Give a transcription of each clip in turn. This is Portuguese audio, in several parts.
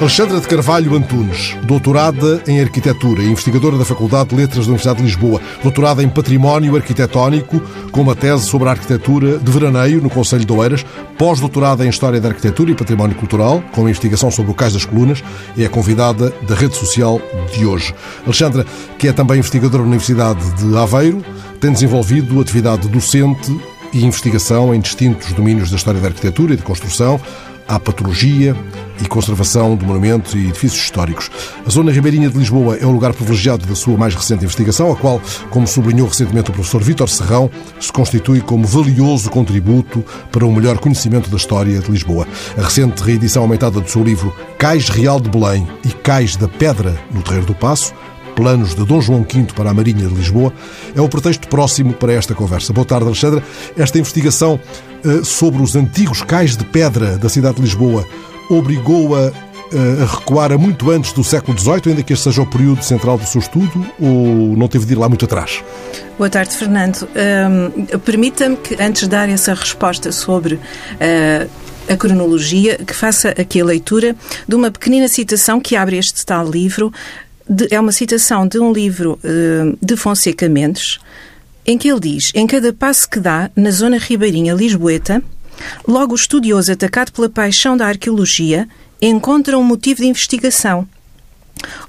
Alexandra de Carvalho Antunes, doutorada em Arquitetura e investigadora da Faculdade de Letras da Universidade de Lisboa, doutorada em Património Arquitetónico, com uma tese sobre a arquitetura de veraneio no Conselho de Oeiras, pós-doutorada em História da Arquitetura e Património Cultural, com uma investigação sobre o Cais das Colunas, é a convidada da rede social de hoje. Alexandra, que é também investigadora na Universidade de Aveiro, tem desenvolvido atividade docente e investigação em distintos domínios da história da arquitetura e de construção, à patologia e conservação de monumentos e edifícios históricos. A zona ribeirinha de Lisboa é o lugar privilegiado da sua mais recente investigação, a qual, como sublinhou recentemente o professor Vítor Serrão, se constitui como valioso contributo para um melhor conhecimento da história de Lisboa. A recente reedição aumentada do seu livro Cais Real de Belém e Cais da Pedra no Terreiro do Passo planos de Dom João V para a Marinha de Lisboa, é o pretexto próximo para esta conversa. Boa tarde, Alexandra. Esta investigação uh, sobre os antigos cais de pedra da cidade de Lisboa obrigou-a uh, a recuar a muito antes do século XVIII, ainda que este seja o período central do seu estudo, ou não teve de ir lá muito atrás? Boa tarde, Fernando. Um, Permita-me que, antes de dar essa resposta sobre uh, a cronologia, que faça aqui a leitura de uma pequenina citação que abre este tal livro, de, é uma citação de um livro uh, de Fonseca Mendes, em que ele diz: Em cada passo que dá, na zona ribeirinha lisboeta, logo o estudioso atacado pela paixão da arqueologia encontra um motivo de investigação.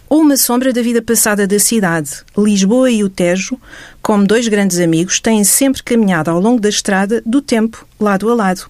Ou uma sombra da vida passada da cidade. Lisboa e o Tejo, como dois grandes amigos, têm sempre caminhado ao longo da estrada do tempo, lado a lado.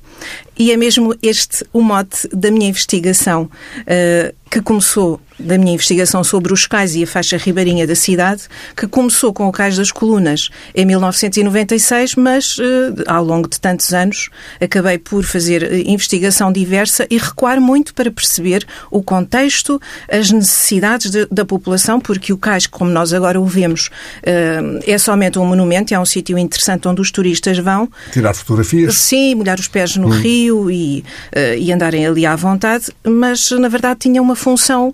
E é mesmo este o mote da minha investigação, uh, que começou da minha investigação sobre os cais e a faixa ribeirinha da cidade, que começou com o Cais das Colunas em 1996, mas uh, ao longo de tantos anos acabei por fazer uh, investigação diversa e recuar muito para perceber o contexto, as necessidades de, da população, porque o cais, como nós agora o vemos, é somente um monumento, é um sítio interessante onde os turistas vão. Tirar fotografias. Sim, molhar os pés no hum. rio e, e andarem ali à vontade, mas na verdade tinha uma função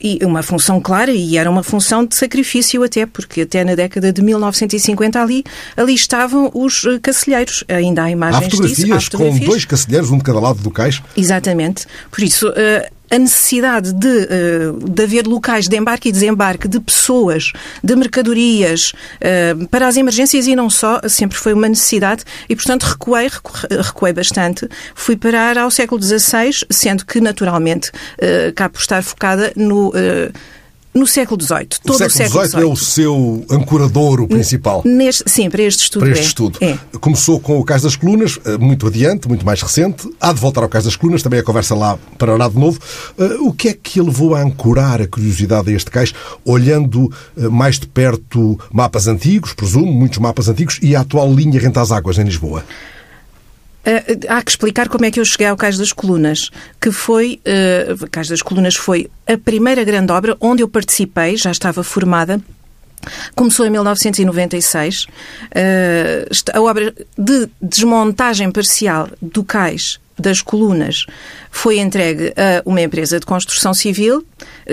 e uma função clara, e era uma função de sacrifício até, porque até na década de 1950 ali, ali estavam os eh, cacilheiros. Ainda há imagens há fotografias, disso. Há fotografias com dois cacilheiros, um de cada lado do cais. Exatamente. Por isso, eh, a necessidade de, eh, de haver locais de embarque e desembarque de pessoas, de mercadorias, eh, para as emergências e não só, sempre foi uma necessidade e, portanto, recuei, recuei bastante. Fui parar ao século XVI, sendo que, naturalmente, eh, cá por estar focada no no século XVIII. Todo o século XVIII é o seu ancoradouro principal. Neste, sim, para este estudo. Para este é. estudo. É. Começou com o Cais das Colunas, eh, muito adiante, muito mais recente. Há de voltar ao Cais das Colunas, também a conversa lá para lá de novo. Eh, o que é que levou a ancorar a curiosidade a este cais, olhando eh, mais de perto mapas antigos, presumo, muitos mapas antigos, e a atual linha Renta às Águas em Lisboa? Uh, há que explicar como é que eu cheguei ao Cais das Colunas, que foi, uh, Cais das Colunas foi a primeira grande obra onde eu participei, já estava formada, Começou em 1996. Uh, a obra de desmontagem parcial do cais das colunas foi entregue a uma empresa de construção civil.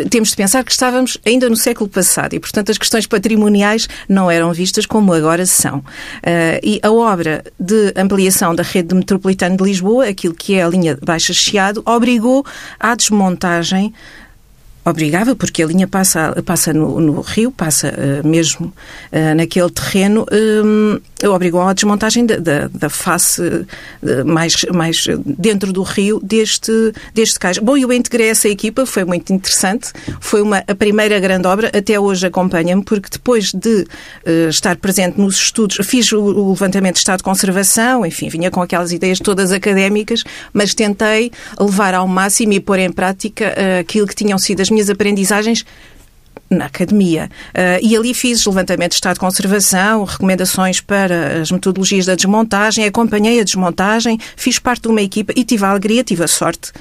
Temos de pensar que estávamos ainda no século passado e, portanto, as questões patrimoniais não eram vistas como agora são. Uh, e a obra de ampliação da rede metropolitana de Lisboa, aquilo que é a linha Baixa Chiado, obrigou à desmontagem obrigava, porque a linha passa, passa no, no rio, passa uh, mesmo uh, naquele terreno, obrigou à desmontagem da, da, da face uh, mais, mais dentro do rio deste, deste cais. Bom, eu integrei essa equipa, foi muito interessante, foi uma, a primeira grande obra, até hoje acompanha-me, porque depois de estar presente nos estudos, fiz o, o levantamento de estado de conservação, enfim, vinha com aquelas ideias todas académicas, mas tentei levar ao máximo e pôr em prática aquilo que tinham sido as minhas aprendizagens na academia. Uh, e ali fiz levantamento de estado de conservação, recomendações para as metodologias da desmontagem, acompanhei a desmontagem, fiz parte de uma equipa e tive a alegria, tive a sorte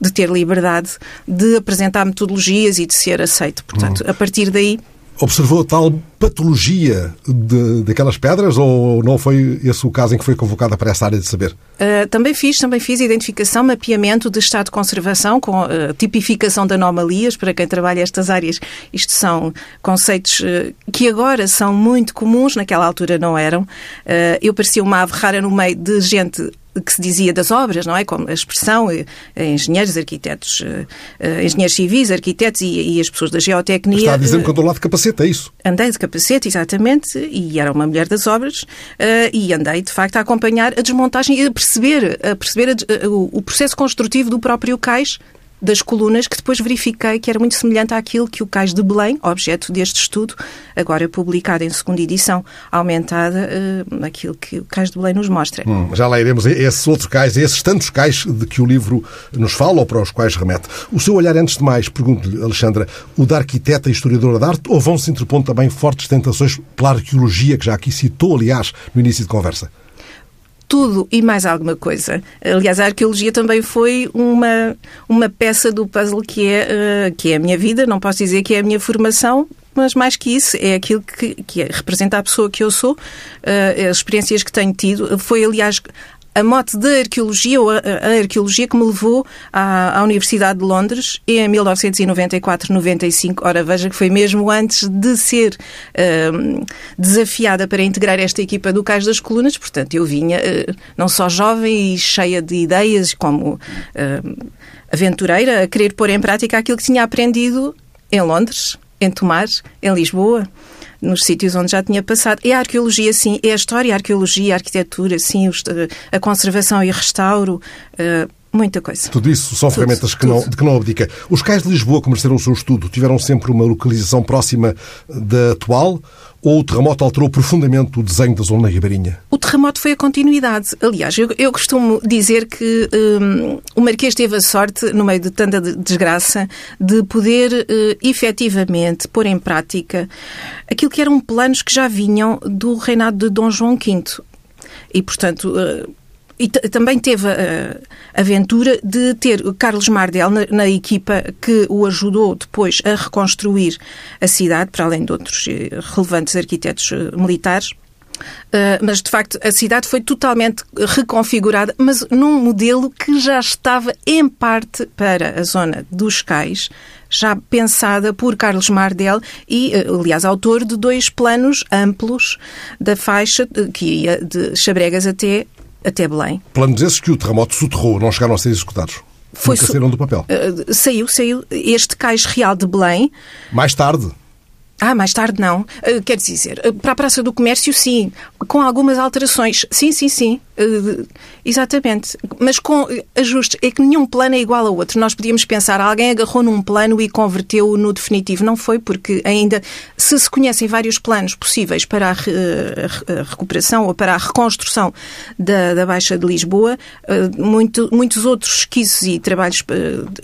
de ter liberdade de apresentar metodologias e de ser aceito. Portanto, uhum. a partir daí observou tal patologia de, daquelas pedras ou não foi esse o caso em que foi convocada para essa área de saber? Uh, também fiz, também fiz identificação, mapeamento de estado de conservação com uh, tipificação de anomalias para quem trabalha estas áreas. Isto são conceitos uh, que agora são muito comuns, naquela altura não eram. eu parecia uma ave rara no meio de gente que se dizia das obras, não é? Como a expressão, eh, engenheiros, arquitetos, eh, engenheiros civis, arquitetos e, e as pessoas da geotecnia. Está a dizer que andou lá de capacete, é isso? Andei de capacete, exatamente, e era uma mulher das obras, e andei, de facto, a acompanhar a desmontagem e a perceber, a perceber a, o, o processo construtivo do próprio cais das colunas, que depois verifiquei que era muito semelhante àquilo que o Cais de Belém, objeto deste estudo, agora publicado em segunda edição, aumentada, uh, aquilo que o Cais de Belém nos mostra. Hum, já lá iremos a esses outros cais, a esses tantos cais de que o livro nos fala ou para os quais remete. O seu olhar, antes de mais, pergunto-lhe, Alexandra, o da arquiteta e historiadora de arte, ou vão se interpondo também fortes tentações pela arqueologia, que já aqui citou, aliás, no início de conversa? Tudo e mais alguma coisa. Aliás, a arqueologia também foi uma, uma peça do puzzle que é, uh, que é a minha vida, não posso dizer que é a minha formação, mas mais que isso, é aquilo que, que representa a pessoa que eu sou, uh, as experiências que tenho tido. Foi, aliás, a mote da arqueologia, ou a, a, arqueologia que me levou à, à Universidade de Londres em 1994-95. Ora, veja que foi mesmo antes de ser uh, desafiada para integrar esta equipa do Cais das Colunas. Portanto, eu vinha uh, não só jovem e cheia de ideias, como uh, aventureira, a querer pôr em prática aquilo que tinha aprendido em Londres, em Tomar, em Lisboa nos sítios onde já tinha passado. É a arqueologia, sim, é a história, a arqueologia, a arquitetura, sim, a conservação e restauro. Uh, muita coisa. Tudo isso são tudo, ferramentas que não, de que não abdica. Os cais de Lisboa que mereceram o seu estudo tiveram sempre uma localização próxima da atual ou o terremoto alterou profundamente o desenho da zona ribeirinha? O terremoto foi a continuidade. Aliás, eu, eu costumo dizer que um, o Marquês teve a sorte, no meio de tanta desgraça, de poder uh, efetivamente pôr em prática aquilo que eram planos que já vinham do reinado de Dom João V. E, portanto, uh, e também teve a aventura de ter Carlos Mardel na, na, equipa que o ajudou depois a reconstruir a cidade, para além de outros eh, relevantes arquitetos eh, militares. Uh, mas de facto a cidade foi totalmente reconfigurada, mas num modelo que já estava em parte para a zona dos cais, já pensada por Carlos Mardel e, aliás, autor de dois planos amplos da faixa que ia de Chabregas até até Belém. Planos esses que o terremoto soterrou, não chegaram a ser executados. Foi Nunca saíram do papel. Uh, saiu, saiu. Este cais real de Belém. Mais tarde. Ah, mais tarde não. Uh, quer dizer, uh, para a Praça do Comércio, sim. Com algumas alterações. Sim, sim, sim. Uh, exatamente. Mas com ajustes. É que nenhum plano é igual ao outro. Nós podíamos pensar, alguém agarrou num plano e converteu-o no definitivo. Não foi, porque ainda se se conhecem vários planos possíveis para a, re, a recuperação ou para a reconstrução da, da Baixa de Lisboa, muito, muitos outros esquiços e trabalhos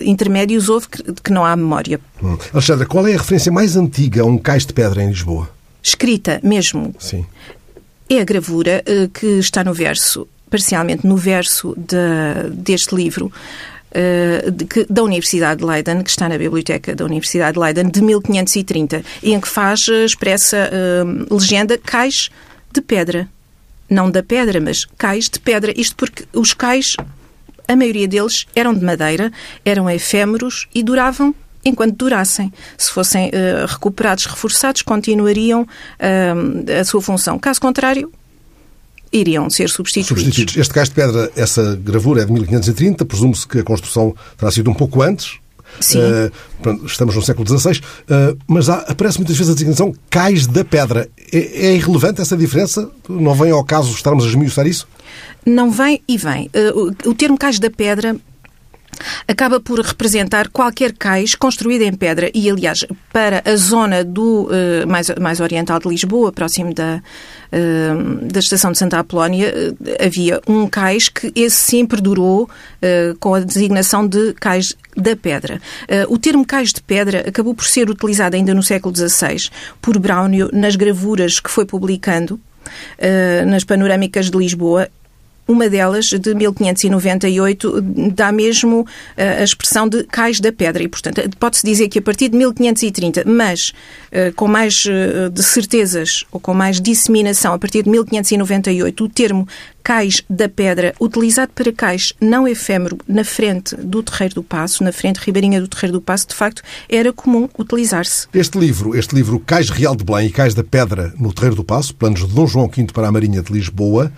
intermédios houve que, que, não há memória. Hum. Alexandra, qual é a referência mais antiga a um cais de pedra em Lisboa? Escrita mesmo. Sim é a gravura uh, que está no verso, parcialmente no verso de, deste livro, Uh, de, que, da Universidade de Leiden, que está na biblioteca da Universidade de Leiden, de 1530, em que faz, uh, expressa uh, legenda cais de pedra. Não da pedra, mas cais de pedra. Isto porque os cais, a maioria deles, eram de madeira, eram efêmeros e duravam enquanto durassem. Se fossem uh, recuperados, reforçados, continuariam uh, a sua função. Caso contrário, iriam ser substituídos. substituídos. Este cais de pedra, essa gravura é de 1530, presume-se que a construção terá sido um pouco antes. Sim. Uh, estamos no século XVI, uh, mas há, aparece muitas vezes a designação cais da pedra. É, é, irrelevante essa diferença? Não vem ao caso estarmos a esmiuçar isso? Não vem e vem. Uh, o, o termo cais da pedra acaba por representar qualquer cais construído em pedra e, aliás, para a zona do uh, mais, mais oriental de Lisboa, próximo da, uh, da estação de Santa Apolónia, uh, havia um cais que esse sim perdurou com a designação de cais da pedra. o termo cais de pedra acabou por ser utilizado ainda no século XVI por Braunio nas gravuras que foi publicando nas panorâmicas de Lisboa uma delas, de 1598, dá mesmo eh, a expressão de cais da pedra. E, portanto, pode-se dizer que a partir de 1530, mas eh, com mais eh, de certezas ou com mais disseminação, a partir de 1598, o termo cais da pedra, utilizado para cais não efêmero na frente do Terreiro do Passo, na frente ribeirinha do Terreiro do Passo, de facto, era comum utilizar-se. Este livro, este livro Cais Real de Belém e Cais da Pedra no Terreiro do Passo, planos de Dom João V para a Marinha de Lisboa,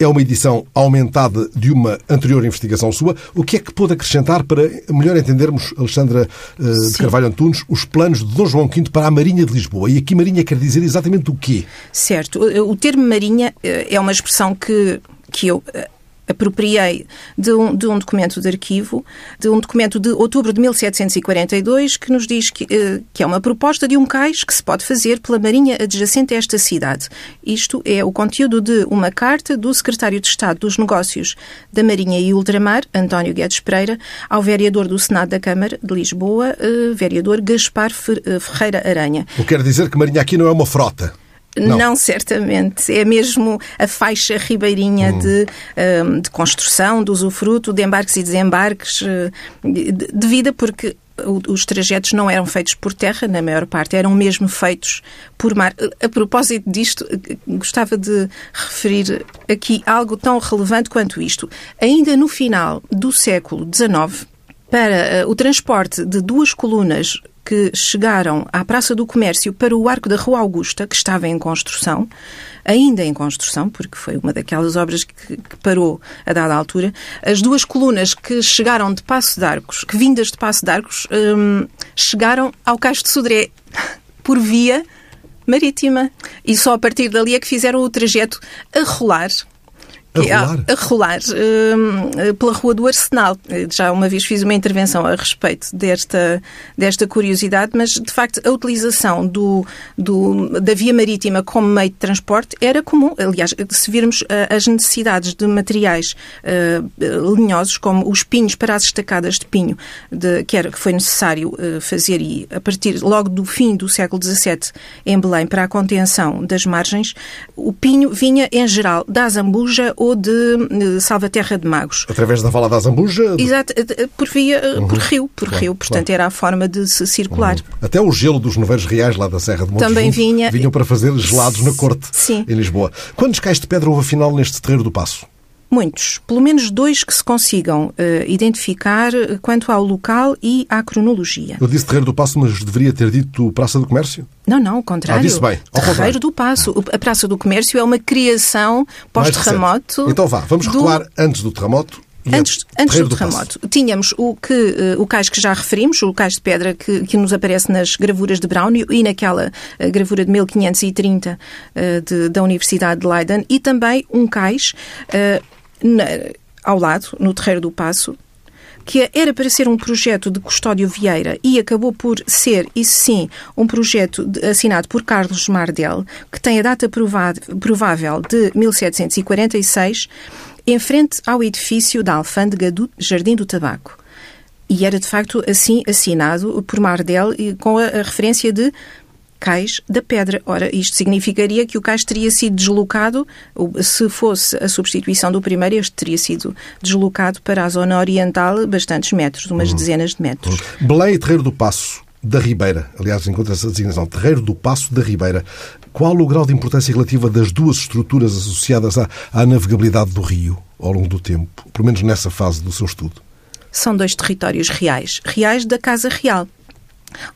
é uma edição aumentada de uma anterior investigação sua. O que é que pôde acrescentar para melhor entendermos, Alexandra uh, de Carvalho Antunes, os planos de Dom João V para a Marinha de Lisboa? E aqui Marinha quer dizer exatamente o quê? Certo. O termo Marinha eh, é uma expressão que, que eu eh, apropriei de um, de um documento de arquivo, de um documento de outubro de 1742, que nos diz que, eh, que é uma proposta de um cais que se pode fazer pela marinha adjacente a esta cidade. Isto é o conteúdo de uma carta do secretário de Estado dos Negócios da Marinha e Ultramar, António Guedes Pereira, ao vereador do Senado da Câmara de Lisboa, eh, vereador Gaspar Ferreira Aranha. O que quer dizer que Marinha aqui não é uma frota? Não. não. certamente. É mesmo a faixa ribeirinha hum. de, hum, de construção, de usufruto, de embarques e desembarques eh, de vida, porque os trajetos não eram feitos por terra, na maior parte, eram mesmo feitos por mar. A propósito disto, gostava de referir aqui algo tão relevante quanto isto. Ainda no final do século XIX, para eh, o transporte de duas colunas que chegaram à Praça do Comércio para o Arco da Rua Augusta, que estava em construção, ainda em construção, porque foi uma daquelas obras que, que parou a dada altura, as duas colunas que chegaram de Passo de Arcos, que vindas de Passo de Arcos, hum, chegaram ao Cais de Sodré por via marítima. E só a partir dali é que fizeram o trajeto a rolar a rolar? A, rolar uh, pela Rua do Arsenal. Já uma vez fiz uma intervenção a respeito desta, desta curiosidade, mas de facto a utilização do, do, da via marítima como meio de transporte era comum. Aliás, se virmos uh, as necessidades de materiais uh, linhosos, como os pinhos para as estacadas de pinho, de, que, era, que foi necessário uh, fazer e a partir logo do fim do século XVII em Belém para a contenção das margens, o pinho vinha em geral da Azambuja ou de Salvaterra de Magos. Através da Vala da Zambuja? Exato, eh, eh, por via, eh, uhum. por rio, por claro, rio. Portanto, claro. era a forma de se circular. Uhum. Até o gelo dos noveiros reais lá da Serra de Montes Também vinha... vinham para fazer gelados na corte Sim. em Lisboa. Quantos cais de pedra houve afinal neste terreiro do Passo? Muitos. Pelo menos dois que se consigam uh, identificar quanto ao local e à cronologia. Eu disse Terreiro do Passo, mas deveria ter dito Praça do Comércio? Não, não, ao contrário. Ah, disse bem. Ao Terreiro contrário. do Passo. A Praça do Comércio é uma criação pós-terremoto. Então vá, vamos recuar do... antes do terremoto Antes, antes do terremoto, tínhamos o, que, uh, o cais que já referimos, o cais de pedra que, que nos aparece nas gravuras de Braunio e naquela gravura de 1530 uh, de, da Universidade de Leiden, e também um cais na, ao lado, no Terreiro do Passo, que era para ser um projeto de Custódio Vieira e acabou por ser, isso sim, um projeto de, assinado por Carlos Mardel, que tem a data provável de 1746, em frente ao edifício da Alfândega do Jardim do Tabaco. E era, de facto, assim assinado por Mardel, com a, a referência de cais da pedra. Ora, isto significaria que o cais teria sido deslocado, se fosse a substituição do primeiro, este teria sido deslocado para a zona oriental bastantes metros, umas uhum. dezenas de metros. Uhum. Belém e Terreiro do Passo da Ribeira, aliás, encontra-se a designação Terreiro do Passo da Ribeira. Qual o grau de importância relativa das duas estruturas associadas à, à navegabilidade do rio ao longo do tempo, pelo menos nessa fase do seu estudo? São dois territórios reais, reais da Casa Real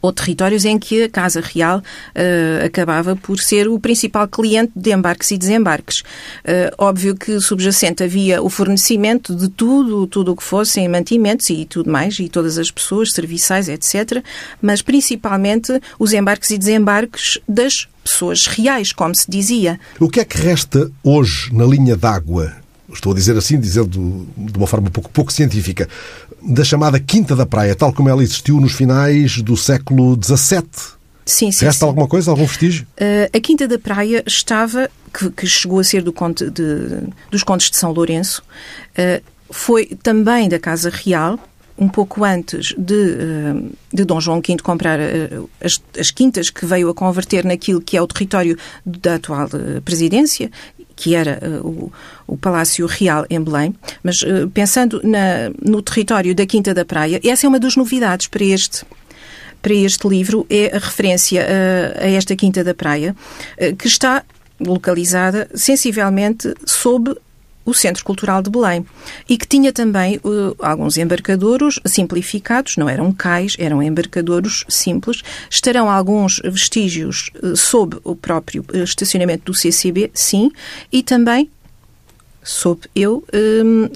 ou territórios em que a Casa Real uh, acabava por ser o principal cliente de embarques e desembarques. Uh, óbvio que subjacente havia o fornecimento de tudo, tudo o que fossem mantimentos e tudo mais, e todas as pessoas, serviçais, etc., mas principalmente os embarques e desembarques das pessoas reais, como se dizia. O que é que resta hoje na linha d'água estou a dizer assim, dizendo de uma forma pouco, pouco científica, da chamada Quinta da Praia, tal como ela existiu nos finais do século XVII. Sim, sim. Resta sim. alguma coisa, algum vestígio? Uh, a Quinta da Praia estava, que, que chegou a ser do conte de, dos Contos de São Lourenço, uh, foi também da Casa Real, um pouco antes de, eh, de Dom João V comprar as, as, quintas que veio a converter naquilo que é o território da atual presidência, que era uh, o, o, Palácio Real em Belém, mas uh, pensando na, no território da Quinta da Praia, essa é uma das novidades para este para este livro é a referência a, a esta Quinta da Praia, que está localizada sensivelmente sob o Centro Cultural de Belém. E que tinha também uh, alguns embarcadouros simplificados, não eram cais, eram embarcadouros simples. Estarão alguns vestígios uh, sob o próprio uh, estacionamento do CCB, sim, e também soube eu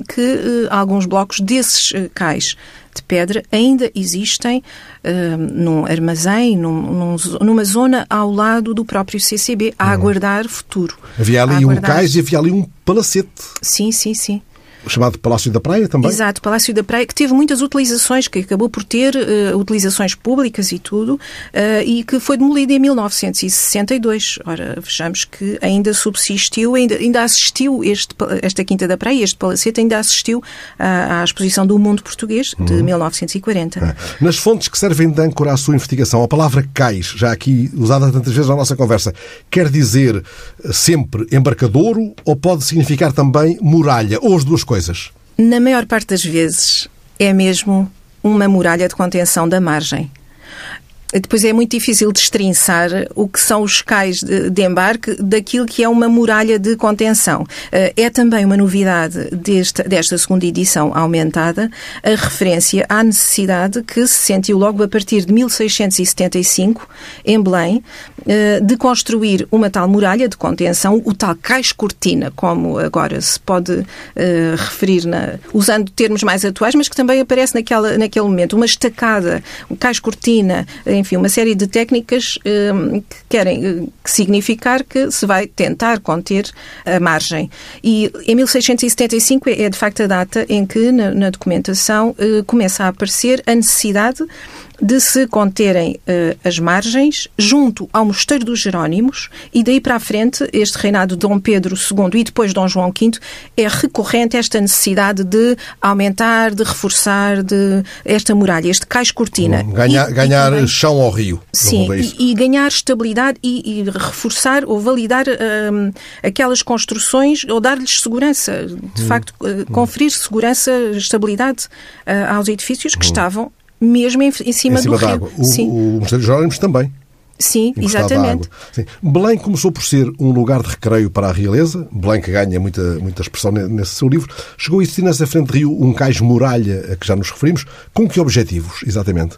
que alguns blocos desses cais de pedra ainda existem uh, num armazém, num, num, numa zona ao lado do próprio CCB, a uhum. aguardar futuro. Havia ali um cais e havia ali um palacete. Sim, sim, sim chamado Palácio da Praia também? Exato, Palácio da Praia, que teve muitas utilizações, que acabou por ter uh, utilizações públicas e tudo, uh, e que foi demolido em 1962. Ora, vejamos que ainda subsistiu, ainda, ainda assistiu este, esta Quinta da Praia, este palacete ainda assistiu à, à exposição do mundo português de uhum. 1940. É. Nas fontes que servem de âncora à sua investigação, a palavra cais, já aqui usada tantas vezes na nossa conversa, quer dizer sempre embarcadouro ou pode significar também muralha, ou as duas coisas? Coisas? Na maior parte das vezes é mesmo uma muralha de contenção da margem. Depois é muito difícil destrinçar o que são os cais de, de, embarque daquilo que é uma muralha de contenção. Eh, é também uma novidade desta, desta segunda edição aumentada a referência à necessidade que se sentiu logo a partir de 1675, em Belém, eh, de construir uma tal muralha de contenção, o tal cais cortina, como agora se pode uh, referir, na, usando termos mais atuais, mas que também aparece naquela, naquele momento. Uma estacada, o cais cortina, uma série de técnicas uh, que querem significar que se vai tentar conter a margem. E em 1675 é, é de facto a data em que, na, na documentação, começa a aparecer a necessidade de se conterem uh, as margens junto ao Mosteiro dos Jerónimos e daí para a frente este reinado de Dom Pedro II e depois Dom João V é recorrente esta necessidade de aumentar, de reforçar de esta muralha, este cais cortina. Ganhar, e, ganhar e também, chão ao rio. Sim, e, e, ganhar estabilidade e, reforçar ou validar um, aquelas construções ou dar-lhes segurança, de hum. facto, uh, conferir segurança, estabilidade uh, aos edifícios que hum. estavam mesmo em, em cima, em cima do rio. Água. O, Sim. o Mosteiro de Jerónimos também. Sim, exatamente. Sim. Belém começou por ser um lugar de recreio para a realeza. Belém, que ganha muita, muita expressão nesse seu livro, chegou a existir nessa frente de rio um cais muralha a que já nos referimos. Com que objetivos, exatamente?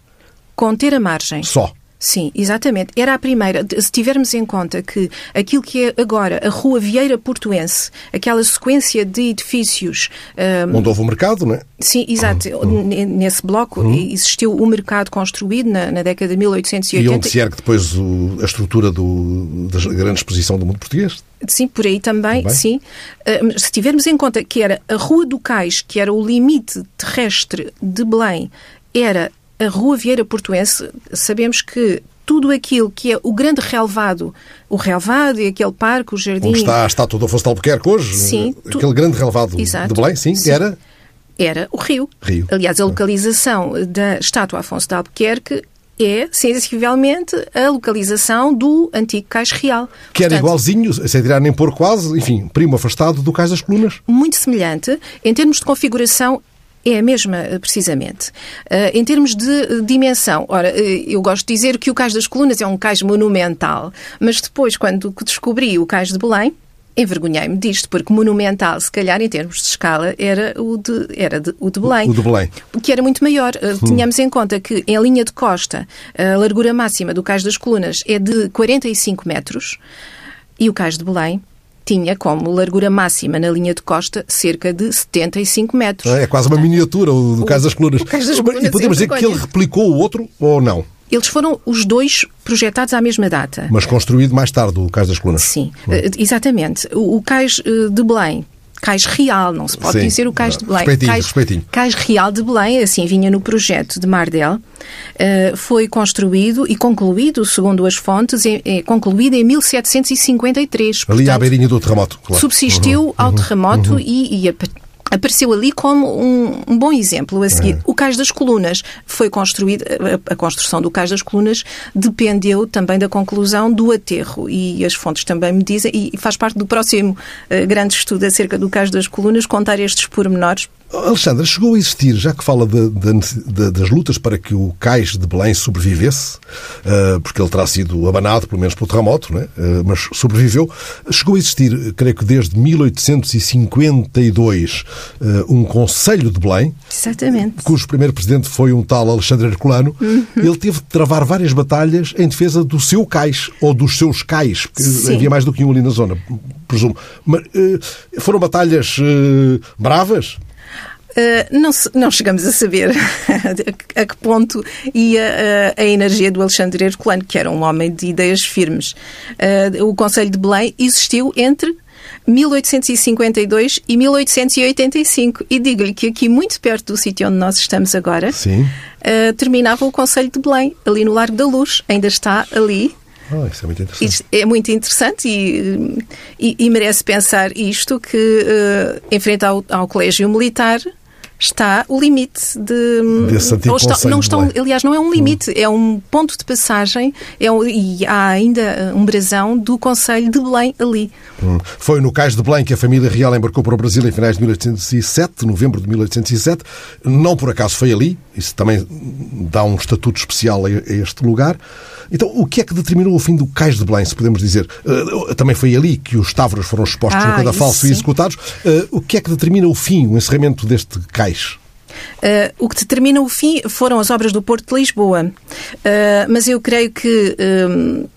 Conter a margem. Só. Sim, exatamente. Era a primeira. Se tivermos em conta que aquilo que é agora a Rua Vieira Portuense, aquela sequência de edifícios. Um... Onde houve o mercado, não é? Sim, exato. Uhum. Nesse bloco uhum. existiu o mercado construído na, na, década de 1880. E onde se ergue depois o, a estrutura do, da grande exposição do mundo português? Sim, por aí também, também. sim. Uh, se tivermos em conta que era a Rua do Cais, que era o limite terrestre de Belém, era a Rua Vieira Portuense, sabemos que tudo aquilo que é o grande relevado, o relevado e aquele parque, o jardim... Onde está a estátua do Afonso de Albuquerque hoje, sim, aquele tu... grande relevado Exato. de Belém, sim, sim, era... Era o Rio. Rio. Aliás, a localização da estátua Afonso de Albuquerque é, sensivelmente, a localização do antigo Cais Real. Que Portanto, era igualzinho, sem tirar nem pôr quase, enfim, primo afastado do Cais das Colunas. Muito semelhante. Em termos de configuração, é a mesma, eh, precisamente. Uh, em termos de eh, dimensão, ora, eu gosto de dizer que o Cais das Colunas é um cais monumental, mas depois, quando descobri o Cais de Belém, envergonhei-me disto, porque monumental, se calhar, em termos de escala, era o de, era de, o de Belém. O de Belém. Que era muito maior. Hum. Tínhamos em conta que, em linha de costa, a largura máxima do Cais das Colunas é de 45 metros e o Cais de Belém tinha como largura máxima na linha de costa cerca de 75 metros. É quase uma miniatura o do Cais das Colunas. E podemos dizer que ele replicou o outro ou não? Eles foram os dois projetados à mesma data. Mas construído mais tarde, o Cais das Colunas. Sim, hum. exatamente. O, o Cais eh, de Belém Cais Real, não se pode Sim, dizer o Cais de Belém. Respeitinho, Cais, respeitinho. Cais Real de Belém, assim vinha no projeto de Mardel, uh, foi construído e concluído, segundo as fontes, é concluído em 1753. Ali portanto, à beirinha do terremoto. Claro. Subsistiu uhum, ao uhum, terremoto uhum. e, e a, apareceu ali como um, um, bom exemplo a seguir. É. O Cais das Colunas foi construído, a, a, construção do Cais das Colunas dependeu também da conclusão do aterro e as fontes também me dizem, e faz parte do próximo uh, grande estudo acerca do Cais das Colunas, contar estes pormenores Alexandra, chegou a existir, já que fala de, de, das lutas para que o cais de Belém sobrevivesse, uh, porque ele terá sido abanado, pelo menos pelo terremoto, né? Mas sobreviveu, chegou a existir, creio que desde 1852, uh, um Conselho de Belém, Exatamente. cujo primeiro presidente foi um tal Alexandre Herculano. Uhum. Ele teve de travar várias batalhas em defesa do seu cais, ou dos seus cais, porque Sim. havia mais do que um ali na zona, presumo. Mas, foram batalhas bravas? Uh, não, não, chegamos a saber a que ponto ia a, a energia do Alexandre Herculano, que era um homem de ideias firmes. Uh, o Conselho de Belém existiu entre 1852 e 1885. E digo-lhe que aqui, muito perto do sítio onde nós estamos agora, uh, terminava o Conselho de Belém, ali no Largo da Luz. Ainda está ali Oh, isso é muito interessante. É muito interessante e, e, e merece pensar isto, que uh, em frente ao, ao colégio militar está o limite de. Desse antigo estão, não estão, aliás, não é um limite, hum. é um ponto de passagem é um, e há ainda um brasão do Conselho de Belém ali. Hum. Foi no Cais de Belém que a família real embarcou para o Brasil em finais de 1807, novembro de 1807. Não por acaso foi ali, isso também dá um estatuto especial a este lugar. Então, o que é que determinou o fim do Cais de Belém, se podemos dizer? Uh, também foi ali que os Távoros foram expostos ah, no cadafalso e executados. Uh, o que é que determina o fim, o encerramento deste cais? Uh, o que determina o fim foram as obras do Porto de Lisboa. Uh, mas eu creio que uh,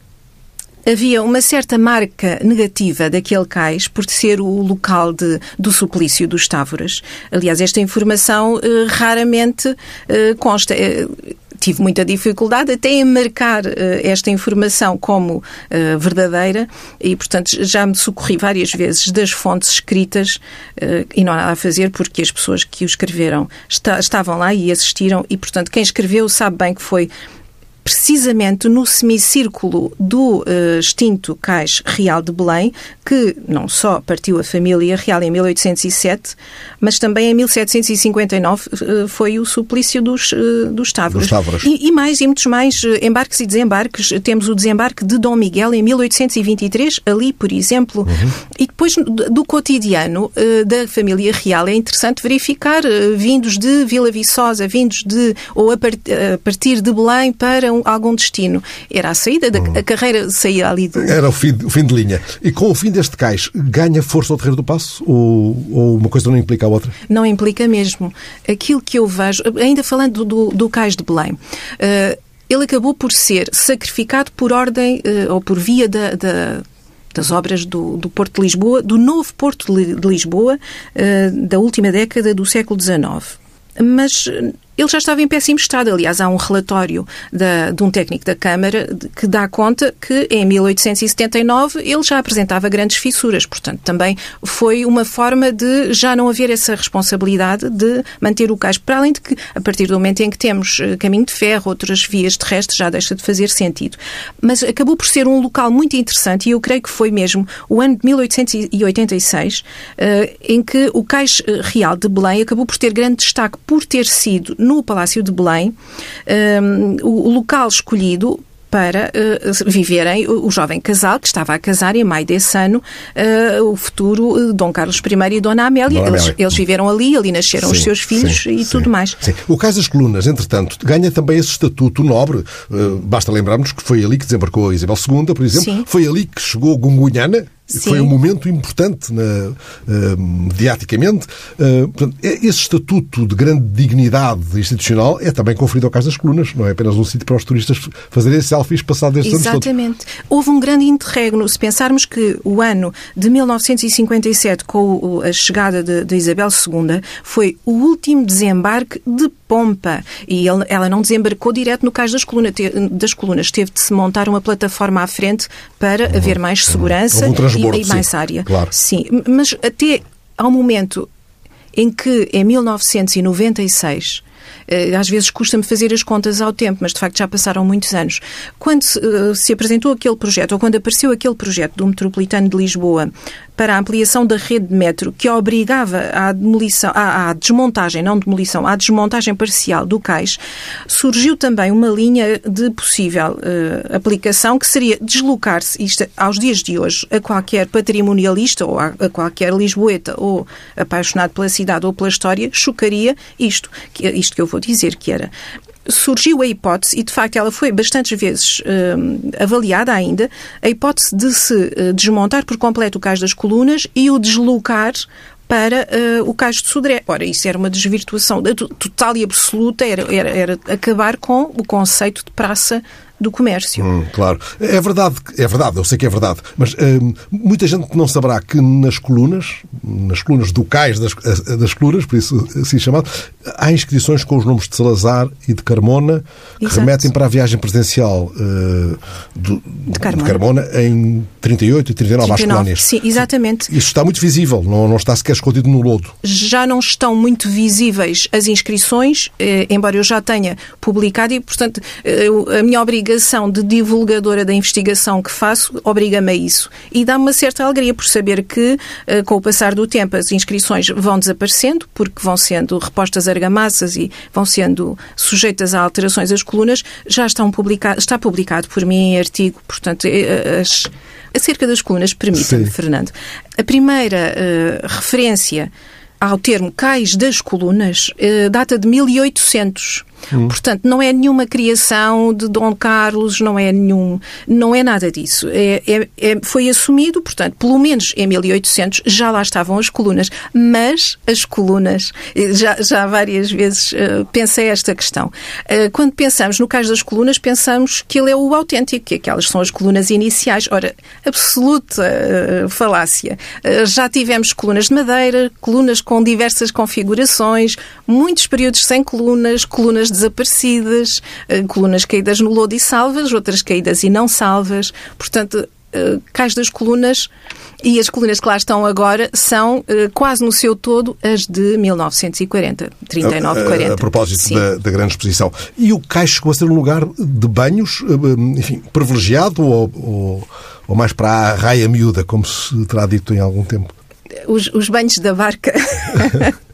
havia uma certa marca negativa daquele cais por ser o local de, do suplício dos Távoras. Aliás, esta informação raramente consta tive muita dificuldade até em marcar uh, esta informação como uh, verdadeira e, portanto, já me socorri várias vezes das fontes escritas uh, e não há nada a fazer porque as pessoas que o escreveram estavam lá e assistiram e, portanto, quem escreveu sabe bem que foi precisamente no semicírculo do uh, extinto Cais Real de Belém, que não só partiu a família real em 1807, mas também em 1759 uh, foi o suplício dos, uh, dos Távoras. E, e, mais, e muitos mais embarques e desembarques. Temos o desembarque de Dom Miguel em 1823, ali, por exemplo. Uhum. E depois do, do cotidiano da família real é interessante verificar vindos de Vila Viçosa, vindos de, ou a, part, a partir de Belém para um, algum destino. Era a saída, da, a carreira saía ali do... Era o fim, o fim de linha. E com o fim deste cais, ganha força o Terreiro do Passo? Ou, ou uma coisa não implica a outra? Não implica mesmo. Aquilo que eu vejo, ainda falando do, do cais de Belém, uh, ele acabou por ser sacrificado por ordem uh, ou por via da, da das obras do, do, Porto de Lisboa, do novo Porto de Lisboa, uh, da última década do século XIX. Mas ele já estava em péssimo estado. Aliás, há um relatório da, de um técnico da Câmara que dá conta que em 1879 ele já apresentava grandes fissuras. Portanto, também foi uma forma de já não haver essa responsabilidade de manter o cais. Para além de que, a partir do momento em que temos eh, caminho de ferro, outras vias terrestres, já deixa de fazer sentido. Mas acabou por ser um local muito interessante e eu creio que foi mesmo o ano de 1886 eh, em que o cais eh, real de Belém acabou por ter grande destaque por ter sido no Palácio de Belém, um, o local escolhido para uh, viverem o, o, jovem casal que estava a casar em maio desse ano, uh, o futuro uh, Dom Carlos I e Dona Amélia. Dona eles, Amélia. eles, viveram ali, ali nasceram sim, os seus filhos sim, e sim, tudo mais. O Cais das Colunas, entretanto, ganha também esse estatuto nobre. basta lembrarmos que foi ali que desembarcou a Isabel II, por exemplo. Foi ali que chegou Gungunhana, Sim. Foi um momento importante na, uh, mediaticamente. Uh, portanto, é, esse estatuto de grande dignidade institucional é também conferido ao Cais das Colunas, não é apenas um sítio para os turistas fazerem selfies passado estes anos Exatamente. Houve um grande interregno. Se pensarmos que o ano de 1957, com a chegada de, de Isabel II, foi o último desembarque de pompa. E ele, ela não desembarcou direto no cais das colunas, das colunas. Teve de se montar uma plataforma à frente para uhum. haver mais segurança um e, e, mais sim, área. Claro. Sim, mas até ao momento em que, em 1996, Às vezes custa-me fazer as contas ao tempo, mas de facto já passaram muitos anos. Quando se apresentou aquele projeto, ou quando apareceu aquele projeto do Metropolitano de Lisboa para a ampliação da rede de metro, que obrigava à demolição, à, à desmontagem, não demolição, à desmontagem parcial do cais, surgiu também uma linha de possível uh, aplicação que seria deslocar-se, isto aos dias de hoje, a qualquer patrimonialista ou a, a, qualquer lisboeta ou apaixonado pela cidade ou pela história, chocaria isto, que, isto que eu vou dizer, que era surgiu a hipótese, e de facto ela foi bastantes vezes uh, avaliada ainda, a hipótese de se uh, desmontar por completo o cais das colunas e o deslocar para uh, o cais de Sodré. Ora, isso era uma desvirtuação total e absoluta, era, era, era acabar com o conceito de praça do comércio. Hum, claro. É verdade, é verdade, eu sei que é verdade, mas hum, muita gente não saberá que nas colunas, nas colunas do cais das, das colunas, por isso assim chamado, há inscrições com os nomes de Salazar e de Carmona que Exato. remetem para a viagem presidencial uh, do, de, Carmona. de, Carmona. em 38 e 39, 39 às colónias. Sim, exatamente. Isso está muito visível, não, não está sequer escondido no lodo. Já não estão muito visíveis as inscrições, eh, embora eu já tenha publicado e, portanto, eh, a minha obrigação de divulgadora da investigação que faço obriga-me a isso. E dá-me uma certa alegria por saber que, eh, com o passar do tempo, as inscrições vão desaparecendo, porque vão sendo repostas argamassas e vão sendo sujeitas a alterações as colunas, já estão publicado, está publicado por mim em artigo, portanto, as, acerca das colunas, permita-me, Fernando. A primeira uh, referência ao termo cais das colunas uh, data de 1800. Hum. Portanto, não é nenhuma criação de Dom Carlos, não é nenhum, não é nada disso. É, é, é, foi assumido, portanto, pelo menos em 1800 já lá estavam as colunas, mas as colunas, eh, já, já várias vezes uh, pensei esta questão. Uh, quando pensamos no caso das colunas, pensamos que ele é o autêntico, que aquelas são as colunas iniciais. Ora, absoluta uh, falácia. já tivemos colunas de madeira, colunas com diversas configurações, muitos períodos sem colunas, colunas desaparecidas, eh, colunas caídas no lodo e salvas, outras caídas e não salvas. Portanto, eh, cais das colunas e as colunas que lá estão agora são eh, quase no seu todo as de 1940, 39, 40. A, propósito da, da, grande exposição. E o cais chegou a ser um lugar de banhos, enfim, privilegiado ou, ou, ou mais para a raia miúda, como se terá dito em algum tempo? Os, os banhos da barca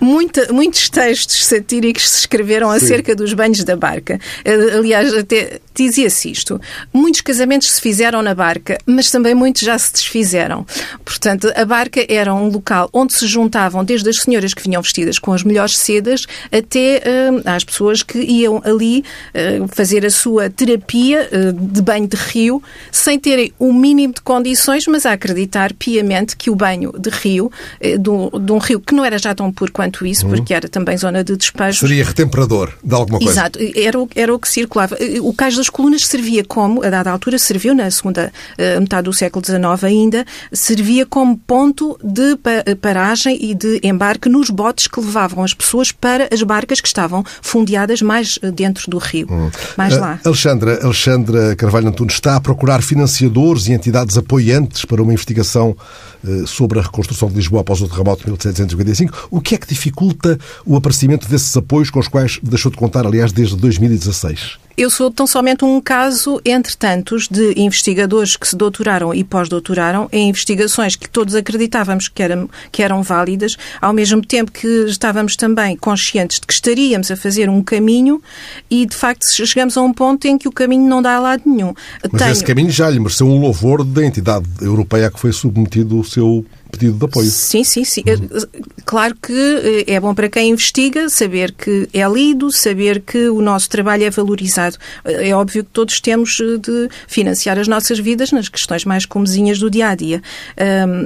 Muita, muitos textos satíricos se escreveram Sim. acerca dos banhos da barca. Eh, aliás, até dizia-se isto. Muitos casamentos se fizeram na barca, mas também muitos já se desfizeram. Portanto, a barca era um local onde se juntavam desde as senhoras que vinham vestidas com as melhores sedas até uh, as pessoas que iam ali uh, fazer a sua terapia uh, de banho de rio sem terem o mínimo de condições, mas a acreditar piamente que o banho de rio, de um, de um rio que não era já tão puro quanto quanto isso, uhum. porque era também zona de despejo. Seria retemperador de alguma coisa. Exato, era, o, era o que circulava. O Cais das Colunas servia como, a dada altura, serviu na segunda uh, metade do século XIX ainda, servia como ponto de paragem e de embarque nos botes que levavam as pessoas para as barcas que estavam fundeadas mais eh, dentro do rio, hum. mais uh, lá. Alexandra, Alexandra Carvalho Antunes está a procurar financiadores e entidades apoiantes para uma investigação uh, sobre a reconstrução de Lisboa após o terremoto de 1755. O que é que dificulta o aparecimento desses apoios com os quais deixou de contar, aliás, desde 2016? Eu sou tão somente um caso entre tantos de investigadores que se doutoraram e pós-doutoraram em investigações que todos acreditávamos que eram, que eram válidas, ao mesmo tempo que estávamos também conscientes de que estaríamos a fazer um caminho e, de facto, chegamos a um ponto em que o caminho não dá a lado nenhum. Mas Tenho... esse caminho já lhe mereceu um louvor da entidade europeia a que foi submetido o seu pedido de apoio. Sim, sim, sim. Uhum. Claro que eh, é bom para quem investiga saber que é lido, saber que o nosso trabalho é valorizado. Eh, é óbvio que todos temos eh, de financiar as nossas vidas nas questões mais comezinhas do dia a dia.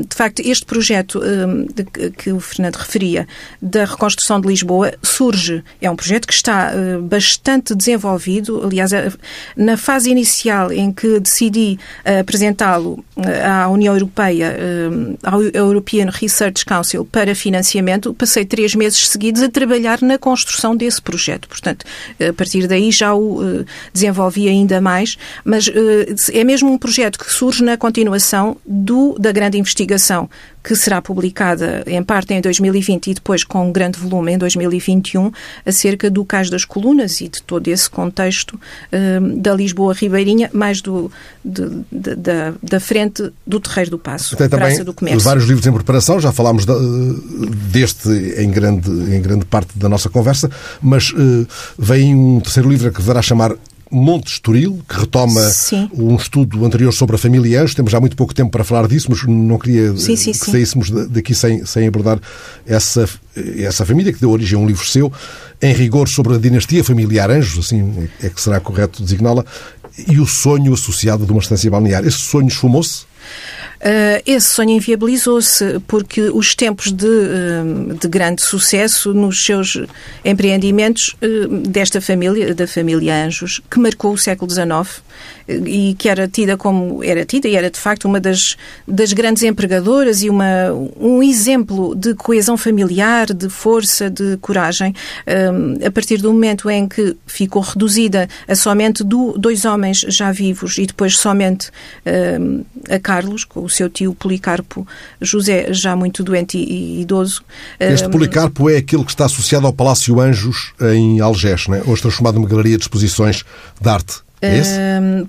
De facto, este projeto que o Fernando referia da reconstrução de Lisboa surge, é um projeto que está bastante desenvolvido. Aliás, na fase inicial em que decidi apresentá-lo à União Europeia, European Research Council para financiamento, passei três meses seguidos a trabalhar na construção desse projeto. Portanto, a partir daí já o uh, desenvolvi ainda mais, mas uh, é mesmo um projeto que surge na continuação do, da grande investigação que será publicada em parte em 2020 e depois com um grande volume em 2021, acerca do Cais das Colunas e de todo esse contexto uh, da Lisboa Ribeirinha, mais do, de, de, da, da frente do Terreiro do Passo, Tem também do Comércio. vários livros em preparação, já falámos deste em grande, em grande parte da nossa conversa, mas uh, vem um terceiro livro que deverá chamar Monte Estoril, que retoma sim. um estudo anterior sobre a família Anjos. Temos já muito pouco tempo para falar disso, mas não queria sim, sim, que saíssemos daqui sem, sem abordar essa, essa família, que deu origem a um livro seu, em rigor sobre a dinastia familiar Anjos, assim é que será correto designá-la, e o sonho associado de uma estância balnear. Esse sonho esfumou-se? Uh, esse sonho inviabilizou-se porque os tempos de, uh, de, grande sucesso nos seus empreendimentos uh, desta família, da família Anjos, que marcou o século XIX e que era tida como era tida e era de facto uma das, das grandes empregadoras e uma, um exemplo de coesão familiar, de força, de coragem, a partir do momento em que ficou reduzida a somente do, dois homens já vivos e depois somente a Carlos, com o seu tio Policarpo José, já muito doente e, idoso. Este Policarpo é aquele que está associado ao Palácio Anjos em Algés, não é? hoje transformado numa galeria de exposições de arte. É esse?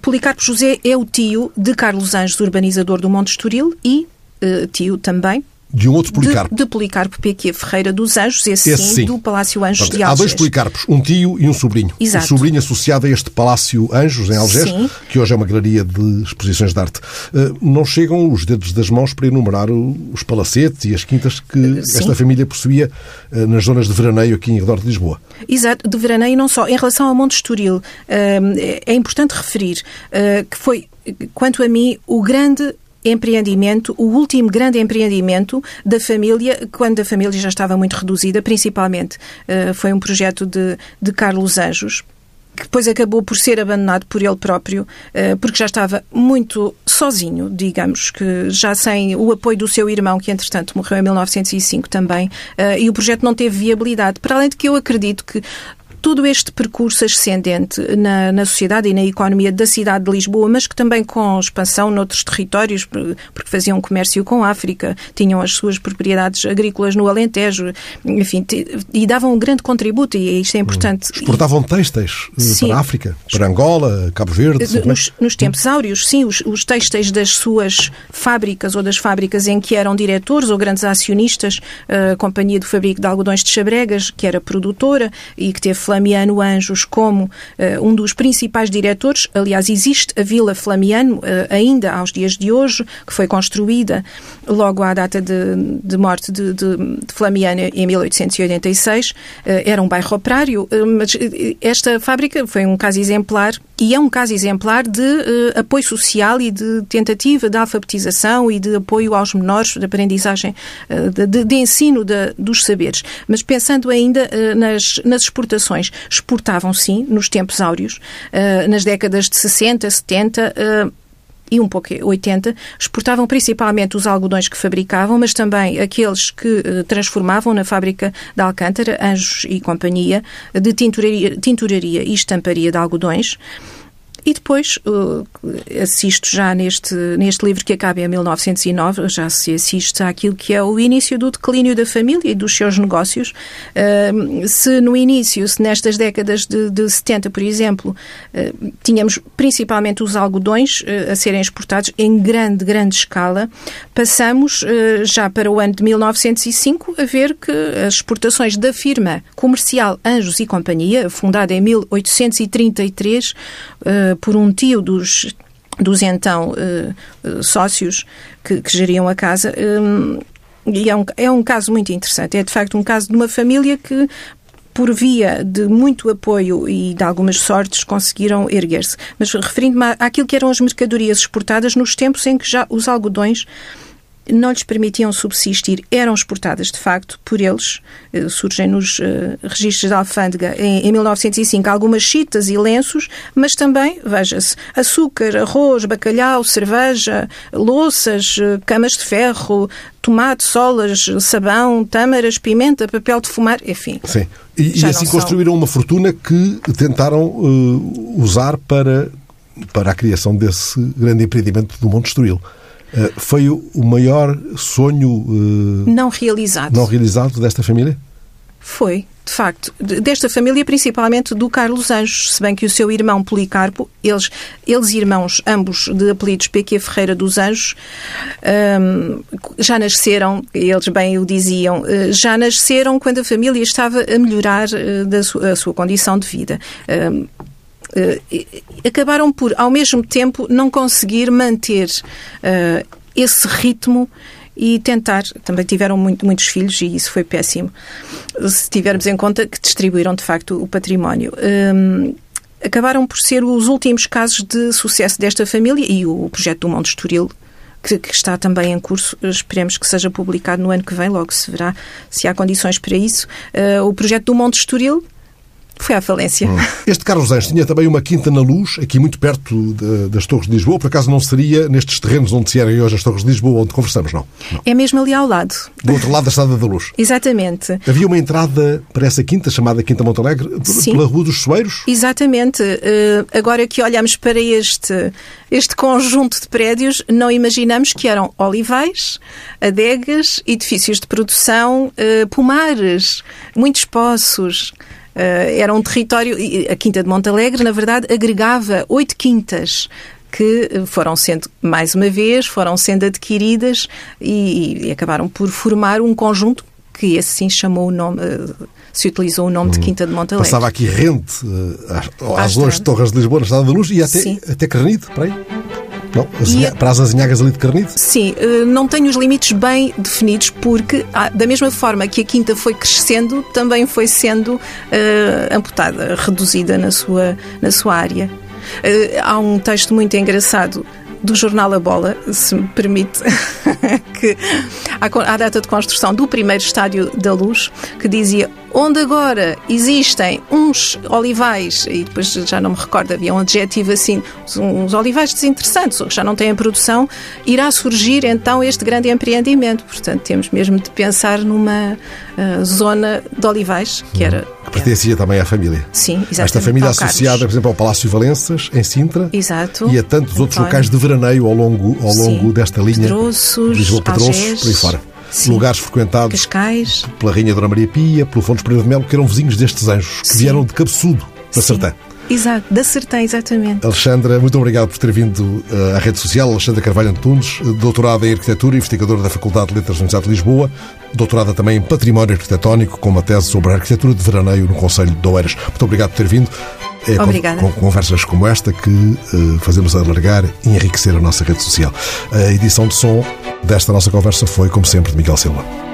Policarpo José é o tio de Carlos Anjos, urbanizador do Monte Estoril, e uh, tio também de um outro Policarpo. De, de Policarpo P.Q. Ferreira dos Anjos, esse, esse sim, sim, do Palácio Anjos Pronto, de Algés. Há dois Policarpos, um tio e um sobrinho. Exato. O sobrinho associado a este Palácio Anjos, em Algés, sim. que hoje é uma galeria de exposições de arte. Uh, não chegam os dedos das mãos para enumerar os palacetes e as quintas que uh, esta família possuía uh, nas zonas de veraneio aqui em redor de Lisboa. Exato, de veraneio e não só. Em relação ao Monte Estoril, é importante referir que foi, quanto a mim, o grande empreendimento, o último grande empreendimento da família, quando a família já estava muito reduzida, principalmente. Uh, foi um projeto de, de Carlos Anjos, que depois acabou por ser abandonado por ele próprio, eh, porque já estava muito sozinho, digamos, que já sem o apoio do seu irmão, que entretanto morreu em 1905 também, eh, e o projeto não teve viabilidade. Para além de que eu acredito que todo este percurso ascendente na, na sociedade e na economia da cidade de Lisboa, mas que também com expansão noutros territórios, porque faziam comércio com a África, tinham as suas propriedades agrícolas no Alentejo, enfim, e davam um grande contributo, e isto é importante. Exportavam têxteis eh, para a África, para Angola, Cabo Verde. Nos, nos tempos áureos, sim, os, os têxteis das suas fábricas ou das fábricas em que eram diretores ou grandes acionistas, a Companhia do Fabrico de Algodões de Chabregas, que era produtora e que teve Flamiano Anjos como uh, um dos principais diretores. Aliás, existe a Vila Flamiano uh, ainda aos dias de hoje, que foi construída logo à data de, de morte de, de, de, Flamiano em 1886. Uh, eh, era um bairro operário, mas esta fábrica foi um caso exemplar e é um caso exemplar de uh, apoio social e de tentativa de alfabetização e de apoio aos menores, de aprendizagem, uh, de, de, ensino de, dos saberes. Mas pensando ainda uh, nas, nas exportações, exportavam sim, nos tempos áureos, nas décadas de 60, 70, e um pouco 80, exportavam principalmente os algodões que fabricavam, mas também aqueles que transformavam na fábrica de Alcântara, Anjos e Companhia, de tinturaria, tinturaria e estamparia de algodões. E depois uh, assisto já neste, neste livro que acaba em 1909, já se assiste àquilo que é o início do declínio da família e dos seus negócios. Uh, se no início, se nestas décadas de, de 70, por exemplo, uh, tínhamos principalmente os algodões uh, a serem exportados em grande, grande escala, passamos uh, já para o ano de 1905 a ver que as exportações da firma comercial Anjos e Companhia, fundada em 1833, por um tio dos, dos então uh, sócios que, que, geriam a casa. E é um, é um caso muito interessante. É de facto um caso de uma família que por via de muito apoio e de algumas sortes, conseguiram erguer-se. Mas referindo-me àquilo que eram as mercadorias exportadas nos tempos em que já os algodões não lhes permitiam subsistir, eram exportadas de facto por eles. Eh, surgem nos uh, registros da alfândega em, em 1905 algumas chitas e lenços, mas também, veja-se, açúcar, arroz, bacalhau, cerveja, louças, uh, camas de ferro, tomate, solas, sabão, tâmaras, pimenta, papel de fumar, enfim. Sim. E, e assim construíram são. uma fortuna que tentaram uh, usar para, para a criação desse grande empreendimento do Monte Estoril. Uh, foi o maior sonho uh, não realizado. Não realizado desta família? Foi, de facto. Desta família, principalmente do Carlos Anjos, se bem que o seu irmão Policarpo, eles, eles irmãos, ambos de apelidos PQ Ferreira dos Anjos, um, já nasceram, eles bem o diziam, uh, já nasceram quando a família estava a melhorar da su a sua condição de vida. Um, uh, acabaram por, ao mesmo tempo, não conseguir manter esse ritmo e tentar. Também tiveram muito, muitos filhos e isso foi péssimo. Se tivermos em conta que distribuíram de facto o património. Um, acabaram por ser os últimos casos de sucesso desta família e o projeto do Monte Estoril que, que, está também em curso. Esperemos que seja publicado no ano que vem, logo se verá se há condições para isso. Uh, o projeto do Monte Estoril foi à falência. Hum. Este Carlos Anjos tinha também uma quinta na Luz, aqui muito perto de, das Torres de Lisboa. Por acaso não seria nestes terrenos onde se erguem hoje as Torres de Lisboa, onde conversamos, não? não? É mesmo ali ao lado. Do outro lado da Estrada da Luz. Exatamente. Havia uma entrada para essa quinta, chamada Quinta Montalegre, Sim. pela Rua dos Soeiros? Exatamente. Uh, agora que olhamos para este, este conjunto de prédios, não imaginamos que eram olivais, adegas, edifícios de produção, uh, pomares, muitos poços. Uh, era um território, a Quinta de Montalegre, na verdade, agregava oito quintas que foram sendo, mais uma vez, foram sendo adquiridas e, e acabaram por formar um conjunto que esse sim chamou o nome, uh, se utilizou o nome de hum. Quinta de Montalegre. Passava aqui rente às, às Torres de Lisboa, na Estrada da Luz, e até, até Carnide, para aí? Não, para as azinhagas ali de Carnide? Sim, eh, não tenho os limites bem definidos porque, ah, da mesma forma que a quinta foi crescendo, também foi sendo uh, amputada, reduzida na sua, na sua área. Uh, há um texto muito engraçado do jornal A Bola, se me permite, que à data de construção do primeiro estádio da Luz, que dizia onde agora existem uns olivais, e depois já não me recordo, havia um adjetivo assim, uns olivais desinteressantes, ou que já não têm produção, irá surgir então este grande empreendimento. Portanto, temos mesmo de pensar numa uh, zona de olivais, que era. Que pertencia também à família. Sim, exatamente. Esta família associada, por exemplo, ao Palácio Valenças, em Sintra. Exato. E a tantos outros locais de veraneio ao longo, ao longo desta linha. Pedroços, Lisboa Pedroços, por aí fora. Sim. lugares frequentados Cascais. pela Rainha Dona Maria Pia, pelo Fontes Pereira de Melo, que eram vizinhos destes anjos, que Sim. vieram de Cabeçudo, da Sertã. Exato, da Sertã, exatamente. Alexandra, muito obrigado por ter vindo uh, à rede social. Alexandra Carvalho Antunes, doutorada em Arquitetura, investigadora da Faculdade de Letras da Universidade de Lisboa, doutorada também em Património Arquitetónico, com uma tese sobre a arquitetura de veraneio no Conselho de Oeiras. Muito obrigado por ter vindo. É Obrigada. Com, com conversas como esta que uh, fazemos alargar e enriquecer a nossa rede social. A edição de som desta nossa conversa foi, como sempre, de Miguel Silva.